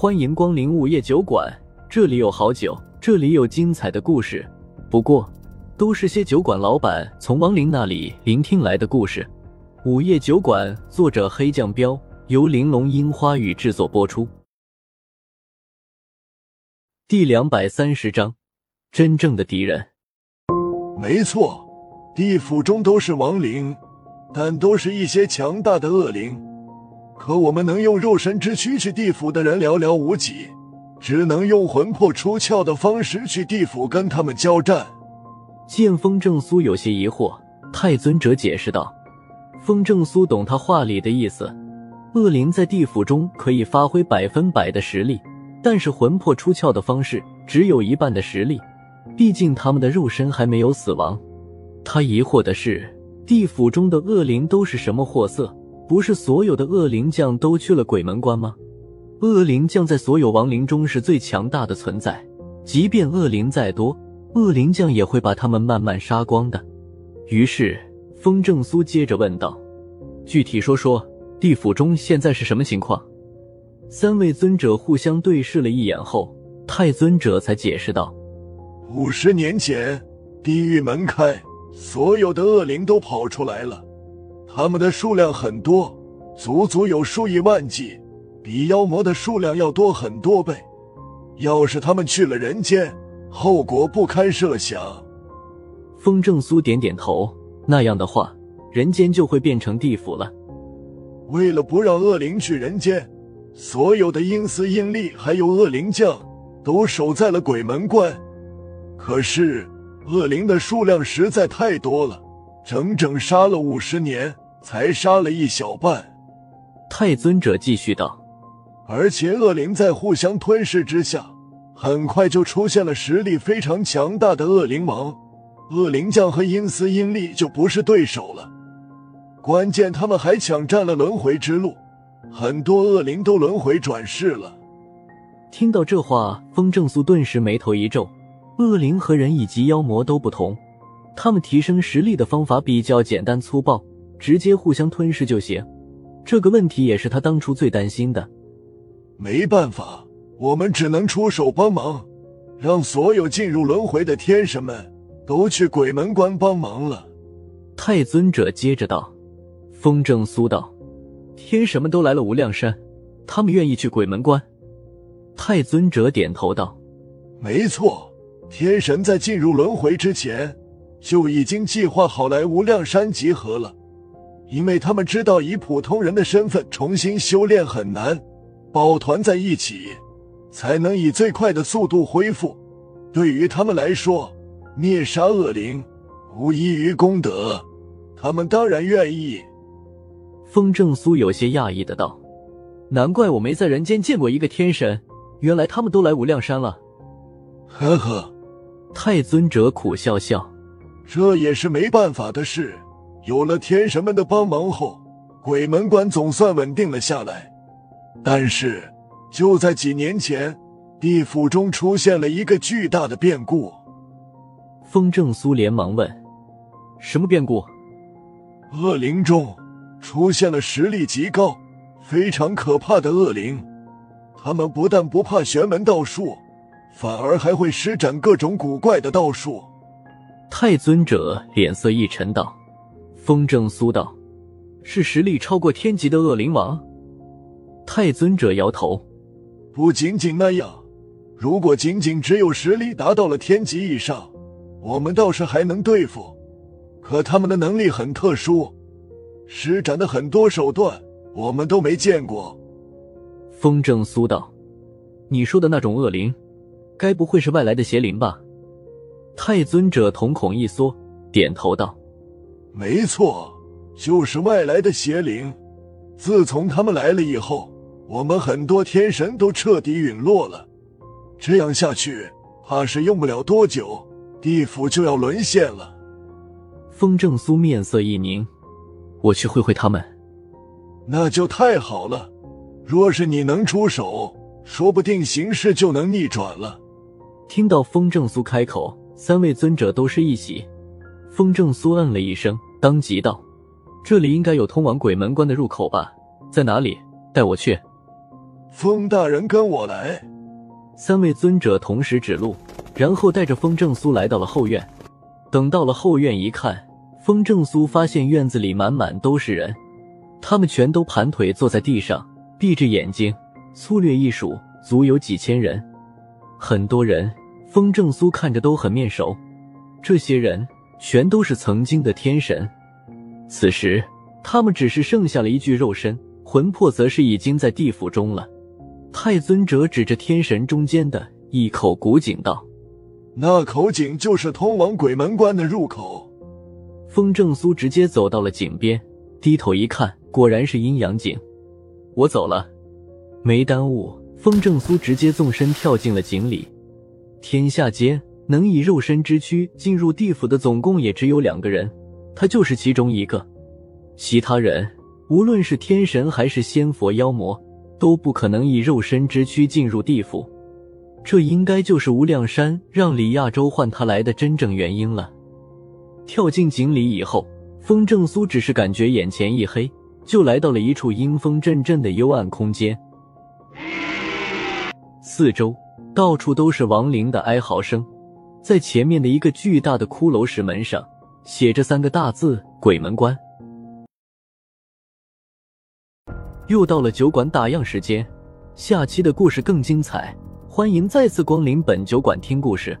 欢迎光临午夜酒馆，这里有好酒，这里有精彩的故事。不过，都是些酒馆老板从亡灵那里聆听来的故事。午夜酒馆，作者黑酱标，由玲珑樱花雨制作播出。第两百三十章，真正的敌人。没错，地府中都是亡灵，但都是一些强大的恶灵。可我们能用肉身之躯去地府的人寥寥无几，只能用魂魄出窍的方式去地府跟他们交战。见风正苏有些疑惑，太尊者解释道：“风正苏懂他话里的意思，恶灵在地府中可以发挥百分百的实力，但是魂魄出窍的方式只有一半的实力。”毕竟他们的肉身还没有死亡。他疑惑的是，地府中的恶灵都是什么货色？不是所有的恶灵将都去了鬼门关吗？恶灵将在所有亡灵中是最强大的存在，即便恶灵再多，恶灵将也会把他们慢慢杀光的。于是，风正苏接着问道：“具体说说，地府中现在是什么情况？”三位尊者互相对视了一眼后，太尊者才解释道。五十年前，地狱门开，所有的恶灵都跑出来了。他们的数量很多，足足有数以万计，比妖魔的数量要多很多倍。要是他们去了人间，后果不堪设想。风正苏点点头，那样的话，人间就会变成地府了。为了不让恶灵去人间，所有的阴司阴吏还有恶灵将都守在了鬼门关。可是，恶灵的数量实在太多了，整整杀了五十年，才杀了一小半。太尊者继续道：“而且恶灵在互相吞噬之下，很快就出现了实力非常强大的恶灵王、恶灵将和阴司阴力就不是对手了。关键他们还抢占了轮回之路，很多恶灵都轮回转世了。”听到这话，风正苏顿时眉头一皱。恶灵和人以及妖魔都不同，他们提升实力的方法比较简单粗暴，直接互相吞噬就行。这个问题也是他当初最担心的。没办法，我们只能出手帮忙，让所有进入轮回的天神们都去鬼门关帮忙了。太尊者接着道：“风正苏道，天神们都来了无量山，他们愿意去鬼门关。”太尊者点头道：“没错。”天神在进入轮回之前，就已经计划好来无量山集合了，因为他们知道以普通人的身份重新修炼很难，抱团在一起，才能以最快的速度恢复。对于他们来说，灭杀恶灵无异于功德，他们当然愿意。风正苏有些讶异的道：“难怪我没在人间见过一个天神，原来他们都来无量山了。”呵呵。太尊者苦笑笑，这也是没办法的事。有了天神们的帮忙后，鬼门关总算稳定了下来。但是，就在几年前，地府中出现了一个巨大的变故。风正苏连忙问：“什么变故？”恶灵中出现了实力极高、非常可怕的恶灵，他们不但不怕玄门道术。反而还会施展各种古怪的道术。太尊者脸色一沉道：“风正苏道，是实力超过天级的恶灵王。”太尊者摇头：“不仅仅那样，如果仅仅只有实力达到了天级以上，我们倒是还能对付。可他们的能力很特殊，施展的很多手段，我们都没见过。”风正苏道：“你说的那种恶灵？”该不会是外来的邪灵吧？太尊者瞳孔一缩，点头道：“没错，就是外来的邪灵。自从他们来了以后，我们很多天神都彻底陨落了。这样下去，怕是用不了多久，地府就要沦陷了。”风正苏面色一凝：“我去会会他们。”那就太好了。若是你能出手，说不定形势就能逆转了。听到风正苏开口，三位尊者都是一喜。风正苏嗯了一声，当即道：“这里应该有通往鬼门关的入口吧？在哪里？带我去。”风大人，跟我来。三位尊者同时指路，然后带着风正苏来到了后院。等到了后院一看，风正苏发现院子里满满都是人，他们全都盘腿坐在地上，闭着眼睛，粗略一数，足有几千人。很多人，风正苏看着都很面熟，这些人全都是曾经的天神。此时，他们只是剩下了一具肉身，魂魄则是已经在地府中了。太尊者指着天神中间的一口古井道：“那口井就是通往鬼门关的入口。”风正苏直接走到了井边，低头一看，果然是阴阳井。我走了，没耽误。风正苏直接纵身跳进了井里。天下间能以肉身之躯进入地府的，总共也只有两个人，他就是其中一个。其他人，无论是天神还是仙佛妖魔。都不可能以肉身之躯进入地府，这应该就是无量山让李亚洲唤他来的真正原因了。跳进井里以后，风正苏只是感觉眼前一黑，就来到了一处阴风阵阵的幽暗空间。四周到处都是亡灵的哀嚎声，在前面的一个巨大的骷髅石门上写着三个大字：“鬼门关”。又到了酒馆打烊时间，下期的故事更精彩，欢迎再次光临本酒馆听故事。